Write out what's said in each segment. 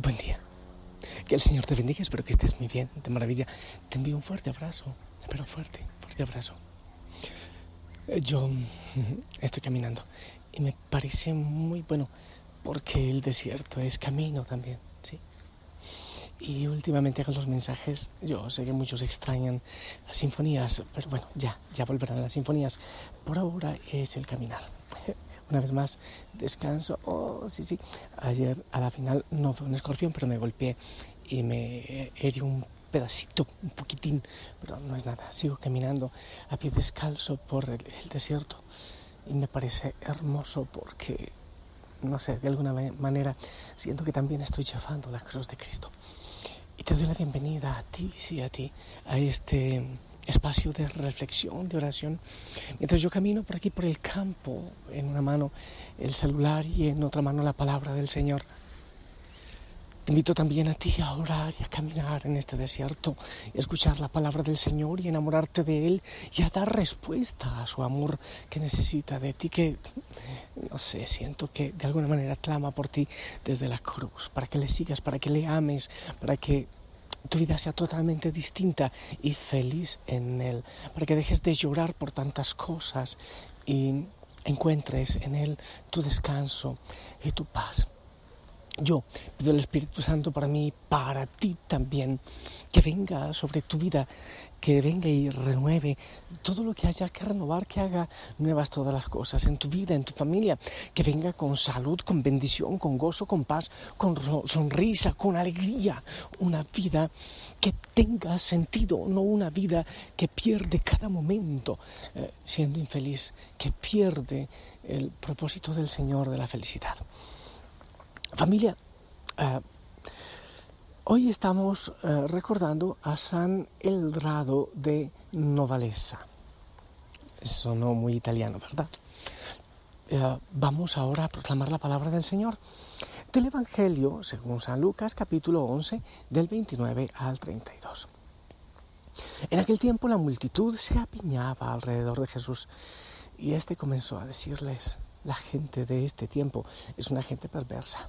Buen día. Que el Señor te bendiga, espero que estés muy bien, de maravilla. Te envío un fuerte abrazo, pero fuerte, fuerte abrazo. Eh, yo estoy caminando y me parece muy bueno porque el desierto es camino también, ¿sí? Y últimamente con los mensajes, yo sé que muchos extrañan las sinfonías, pero bueno, ya, ya volverán las sinfonías. Por ahora es el caminar. Una vez más, descanso. Oh, sí, sí. Ayer a la final no fue un escorpión, pero me golpeé y me herió un pedacito, un poquitín, pero no es nada. Sigo caminando a pie descalzo por el, desierto y me parece hermoso porque, no sé, de alguna manera siento que también estoy llevando la cruz de Cristo. Y te doy la bienvenida a ti, sí, a ti, a este espacio de reflexión, de oración. Mientras yo camino por aquí, por el campo, en una mano el celular y en otra mano la palabra del Señor. Te invito también a ti a orar y a caminar en este desierto y a escuchar la palabra del Señor y enamorarte de Él y a dar respuesta a su amor que necesita de ti, que, no sé, siento que de alguna manera clama por ti desde la cruz, para que le sigas, para que le ames, para que tu vida sea totalmente distinta y feliz en Él, para que dejes de llorar por tantas cosas y encuentres en Él tu descanso y tu paz. Yo pido al Espíritu Santo para mí, para ti también, que venga sobre tu vida, que venga y renueve todo lo que haya que renovar, que haga nuevas todas las cosas en tu vida, en tu familia, que venga con salud, con bendición, con gozo, con paz, con sonrisa, con alegría, una vida que tenga sentido, no una vida que pierde cada momento eh, siendo infeliz, que pierde el propósito del Señor de la felicidad. Familia, uh, hoy estamos uh, recordando a San Eldrado de Novalesa. Sonó muy italiano, ¿verdad? Uh, vamos ahora a proclamar la palabra del Señor del Evangelio según San Lucas capítulo 11 del 29 al 32. En aquel tiempo la multitud se apiñaba alrededor de Jesús y éste comenzó a decirles, la gente de este tiempo es una gente perversa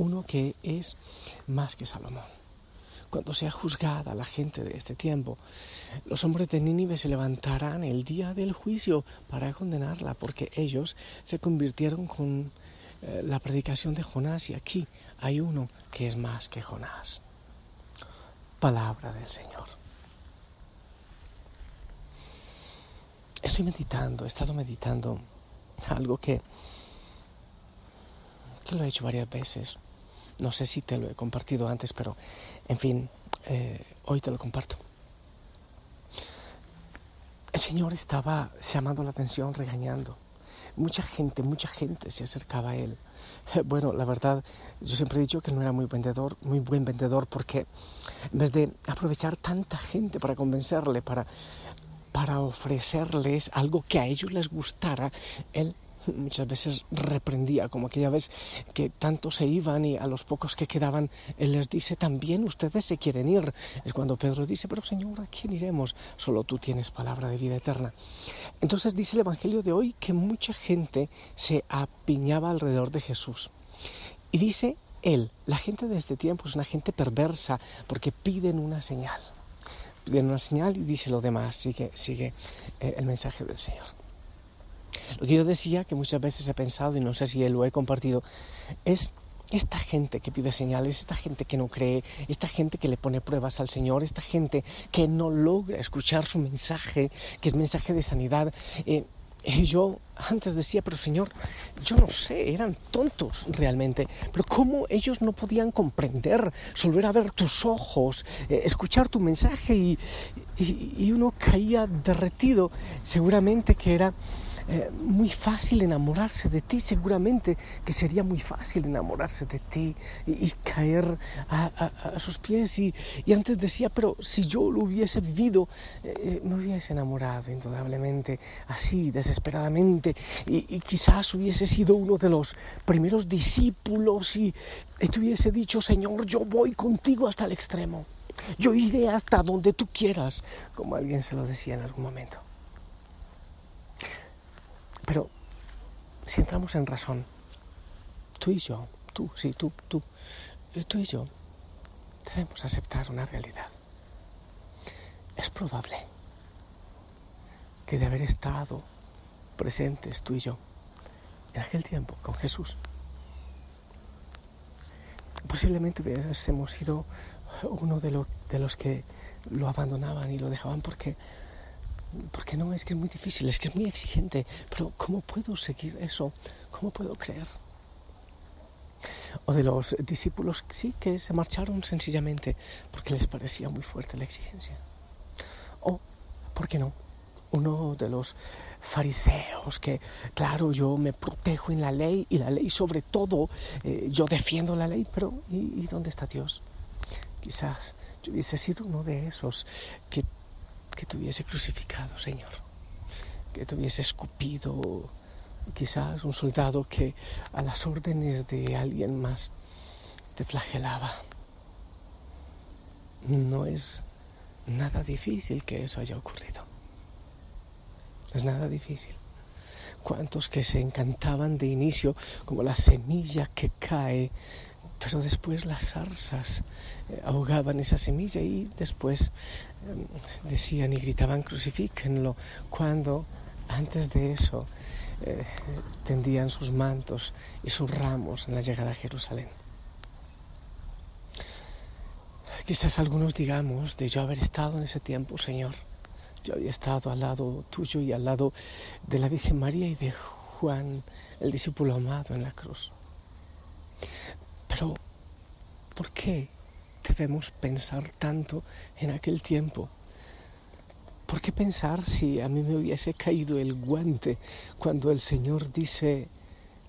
uno que es más que Salomón. Cuando sea juzgada la gente de este tiempo, los hombres de Nínive se levantarán el día del juicio para condenarla, porque ellos se convirtieron con eh, la predicación de Jonás y aquí hay uno que es más que Jonás. Palabra del Señor. Estoy meditando, he estado meditando algo que, que lo he hecho varias veces. No sé si te lo he compartido antes, pero en fin, eh, hoy te lo comparto. El Señor estaba llamando la atención, regañando mucha gente, mucha gente se acercaba a él. Bueno, la verdad, yo siempre he dicho que no era muy vendedor, muy buen vendedor, porque en vez de aprovechar tanta gente para convencerle, para, para ofrecerles algo que a ellos les gustara, él muchas veces reprendía, como aquella vez que tantos se iban y a los pocos que quedaban, Él les dice, también ustedes se quieren ir. Es cuando Pedro dice, pero Señor, ¿a quién iremos? Solo tú tienes palabra de vida eterna. Entonces dice el Evangelio de hoy que mucha gente se apiñaba alrededor de Jesús. Y dice Él, la gente de este tiempo es una gente perversa porque piden una señal. Piden una señal y dice lo demás, sigue, sigue eh, el mensaje del Señor. Lo que yo decía, que muchas veces he pensado, y no sé si lo he compartido, es esta gente que pide señales, esta gente que no cree, esta gente que le pone pruebas al Señor, esta gente que no logra escuchar su mensaje, que es mensaje de sanidad. Eh, y yo antes decía, pero Señor, yo no sé, eran tontos realmente, pero ¿cómo ellos no podían comprender, volver a ver tus ojos, eh, escuchar tu mensaje y, y uno caía derretido? Seguramente que era eh, muy fácil enamorarse de ti, seguramente que sería muy fácil enamorarse de ti y, caer a, sus pies. Y, antes decía, pero si yo lo hubiese vivido, eh, eh, me hubiese enamorado indudablemente, así, desesperadamente, y, quizás hubiese sido uno de los primeros discípulos y, y te hubiese dicho, Señor, yo voy contigo hasta el extremo. Yo iré hasta donde tú quieras, como alguien se lo decía en algún momento. Pero si entramos en razón, tú y yo, tú, sí, tú, tú, eh, tú y yo, debemos aceptar una realidad. Es probable que de haber estado presentes tú y yo en aquel tiempo con Jesús, posiblemente hubiésemos sido uno de, de los que lo abandonaban y lo dejaban porque porque no, es que es muy difícil, es que es muy exigente, pero ¿cómo puedo seguir eso? ¿Cómo puedo creer? O de los discípulos, sí, que se marcharon sencillamente porque les parecía muy fuerte la exigencia. O, ¿por qué no? Uno de los fariseos que, claro, yo me protejo en la ley y la ley sobre todo, eh, yo defiendo la ley, pero ¿y, ¿y dónde está Dios? Quizás yo hubiese sido uno de esos que que te hubiese crucificado, Señor, que te hubiese escupido, quizás un soldado que a las órdenes de alguien más te flagelaba. No es nada difícil que eso haya ocurrido. Es nada difícil. Cuantos que se encantaban de inicio como la semilla que cae pero después las zarzas eh, ahogaban esa semilla y después em, decían y gritaban crucifíquenlo cuando antes de eso eh, tendían sus mantos y sus ramos en la llegada a Jerusalén. Quizás algunos digamos de yo haber estado en ese tiempo, Señor. Yo había estado al lado tuyo y al lado de la Virgen María y de Juan, el discípulo amado en la cruz. Pero, ¿por qué debemos pensar tanto en aquel tiempo? ¿Por qué pensar si a mí me hubiese caído el guante cuando el Señor dice,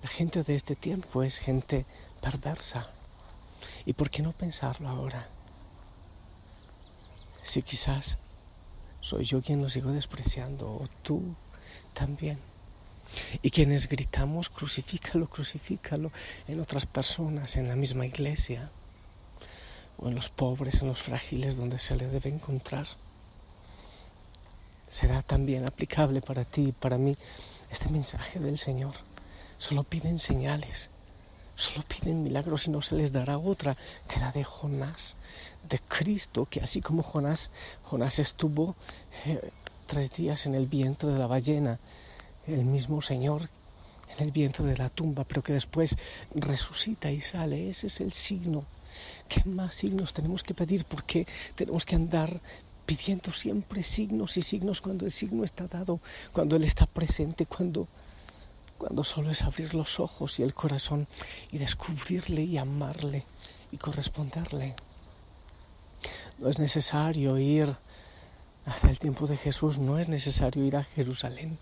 la gente de este tiempo es gente perversa? ¿Y por qué no pensarlo ahora? Si quizás soy yo quien lo sigo despreciando, o tú también. Y quienes gritamos, crucifícalo, crucifícalo en otras personas, en la misma iglesia, o en los pobres, en los frágiles donde se le debe encontrar. Será también aplicable para ti y para mí este mensaje del Señor. Solo piden señales, solo piden milagros y no se les dará otra que la de Jonás, de Cristo, que así como Jonás, Jonás estuvo eh, tres días en el vientre de la ballena, el mismo Señor en el vientre de la tumba, pero que después resucita y sale. Ese es el signo. ¿Qué más signos tenemos que pedir? Porque tenemos que andar pidiendo siempre signos y signos cuando el signo está dado, cuando Él está presente, cuando, cuando solo es abrir los ojos y el corazón y descubrirle y amarle y corresponderle. No es necesario ir hasta el tiempo de Jesús, no es necesario ir a Jerusalén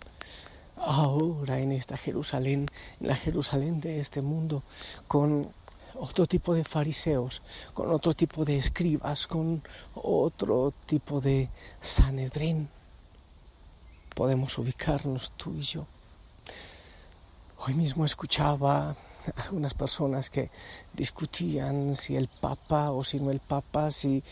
ahora en esta Jerusalén, en la Jerusalén de este mundo, con otro tipo de fariseos, con otro tipo de escribas, con otro tipo de Sanedrín. Podemos ubicarnos tú y yo. Hoy mismo escuchaba algunas personas que discutían si el Papa o si no el Papa, si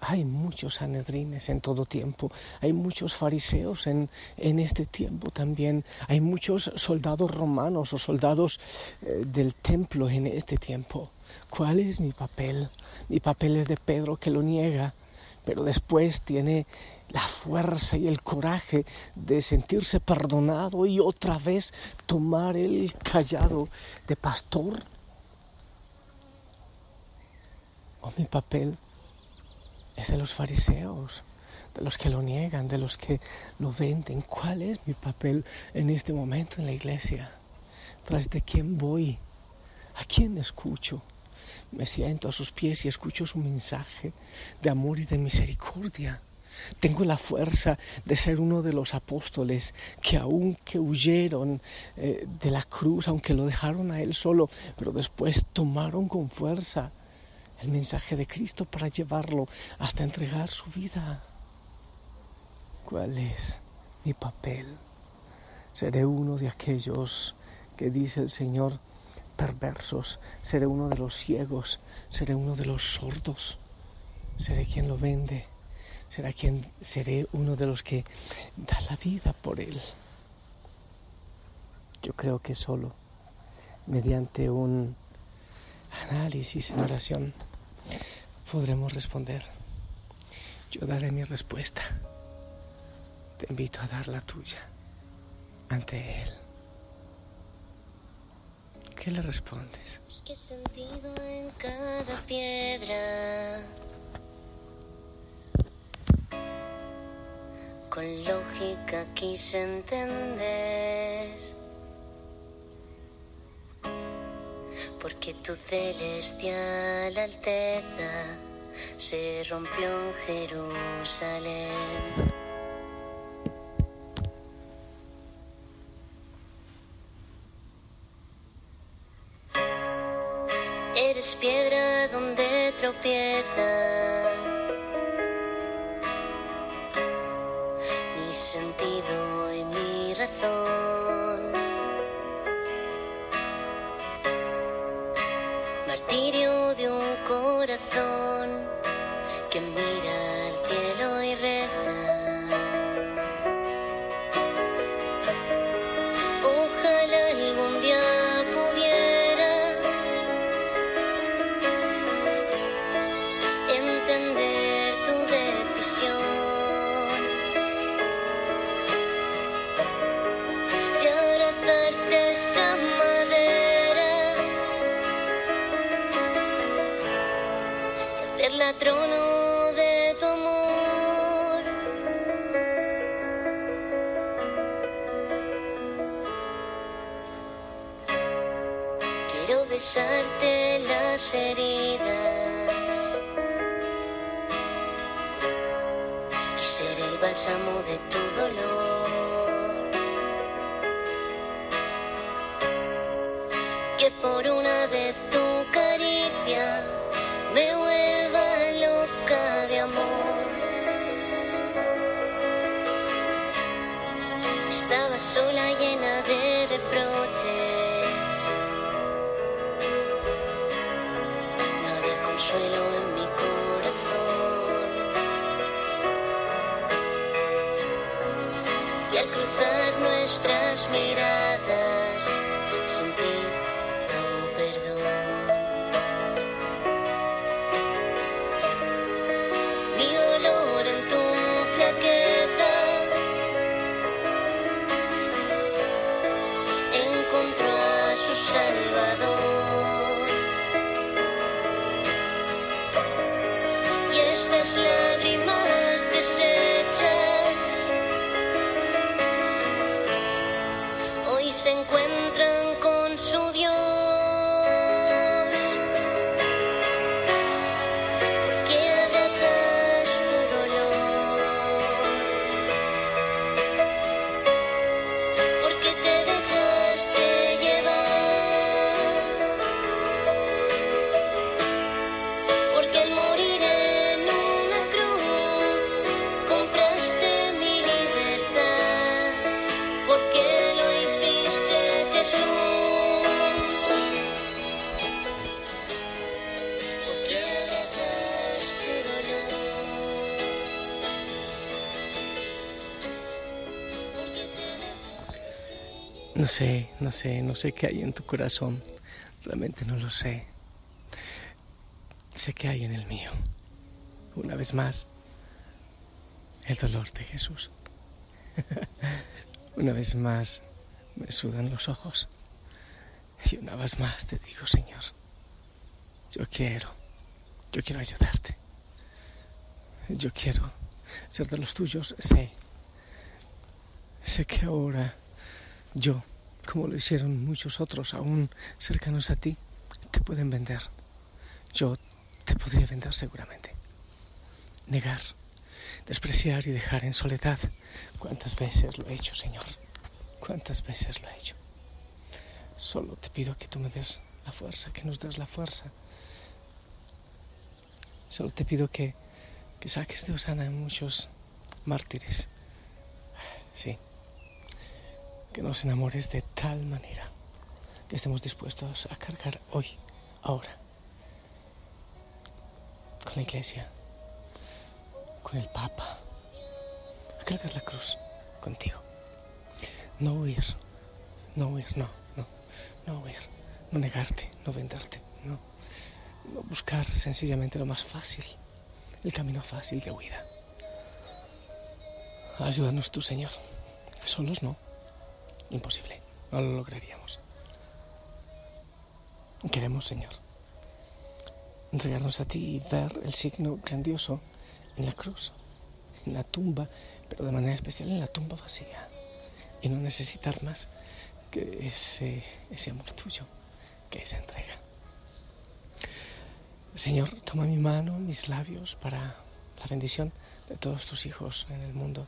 hay muchos sanedrines en todo tiempo, hay muchos fariseos en, este tiempo también, hay muchos soldados romanos o soldados eh, del templo en este tiempo. ¿Cuál es mi papel? Mi papel es de Pedro que lo niega. pero después tiene la fuerza y el coraje de sentirse perdonado y otra vez tomar el callado de pastor? ¿O mi papel de los fariseos, de los que lo niegan, de los que lo venden? ¿Cuál es mi papel en este momento en la iglesia? ¿Tras de quién voy? ¿A quién escucho? Me siento a sus pies y escucho su mensaje de amor y de misericordia. Tengo la fuerza de ser uno de los apóstoles que aunque huyeron eh, de la cruz, aunque lo dejaron a él solo, pero después tomaron con fuerza el mensaje de Cristo para llevarlo hasta entregar su vida. ¿Cuál es mi papel? Seré uno de aquellos que dice el Señor, perversos, seré uno de los ciegos, seré uno de los sordos, seré quien lo vende, será quien seré uno de los que da la vida por él. Yo creo que solo mediante un análisis en oración podremos responder. Yo daré mi respuesta. Te invito a dar la tuya ante Él. ¿Qué le respondes? ¿Qué sentido en cada piedra? Con lógica quise entender. Porque tu celestial alteza se rompió en Jerusalén. Que mira al cielo y reza. Besarte las heridas y ser el bálsamo de tu dolor. Consuelo en mi corazón. Y al cruzar nuestras miradas, se encuentran No sé, no sé, no sé qué hay en tu corazón. Realmente no lo sé. Sé qué hay en el mío. Una vez más, el dolor de Jesús. una vez más me sudan los ojos. Y una vez más te digo, Señor, yo quiero, yo quiero ayudarte. Yo quiero ser de los tuyos. Sé, sé que ahora yo, como lo hicieron muchos otros aún cercanos a ti, te pueden vender. Yo te podría vender seguramente. Negar, despreciar y dejar en soledad. ¿Cuántas veces lo he hecho, Señor? ¿Cuántas veces lo he hecho? Solo te pido que tú me des la fuerza, que nos des la fuerza. Solo te pido que, que saques de Osana a muchos mártires. Sí. Que nos enamores de tal manera que estemos dispuestos a cargar hoy, ahora, con la iglesia, con el Papa, a cargar la cruz contigo. No huir, no huir, no, no, no huir, no negarte, no venderte, no, no buscar sencillamente lo más fácil, el camino fácil de huida. Ayúdanos tú, Señor. Solos no. Imposible. No lo lograríamos. Queremos, Señor, entregarnos a ti y ver el signo grandioso en la cruz, en la tumba, pero de manera especial en la tumba vacía y no necesitar más que ese, ese amor tuyo, que esa entrega. Señor, toma mi mano, mis labios para la bendición de todos tus hijos en el mundo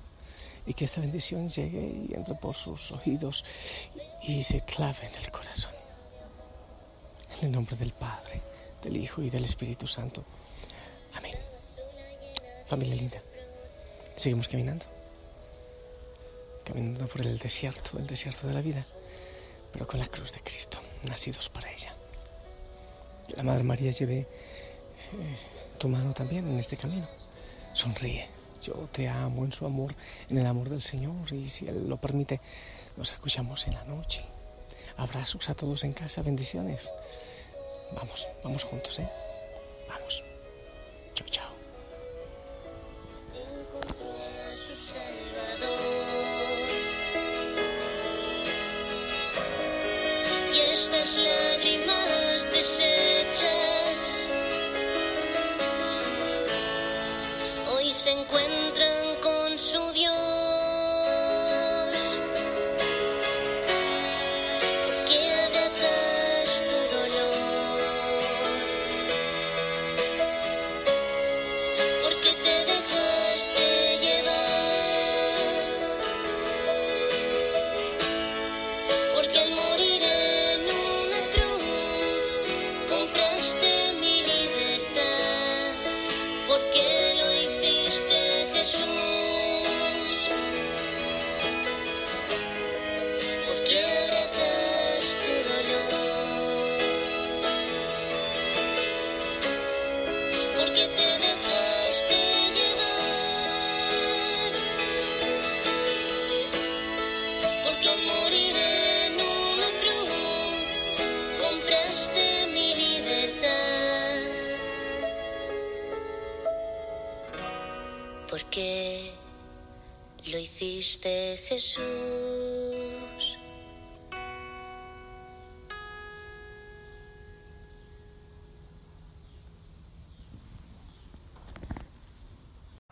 y que esta bendición llegue y entre por sus oídos y se clave en el corazón. En el nombre del Padre, del Hijo y del Espíritu Santo. Amén. Familia linda, seguimos caminando caminando por el desierto, el desierto de la vida, pero con la cruz de Cristo, nacidos para ella. La Madre María lleve eh, tu mano también en este camino. Sonríe. Yo te amo en su amor, en el amor del Señor, y si Él lo permite, nos escuchamos en la noche. Abrazos a todos en casa, bendiciones. Vamos, vamos juntos, ¿eh? Vamos. Chao, chao. Se encuentran con su Dios.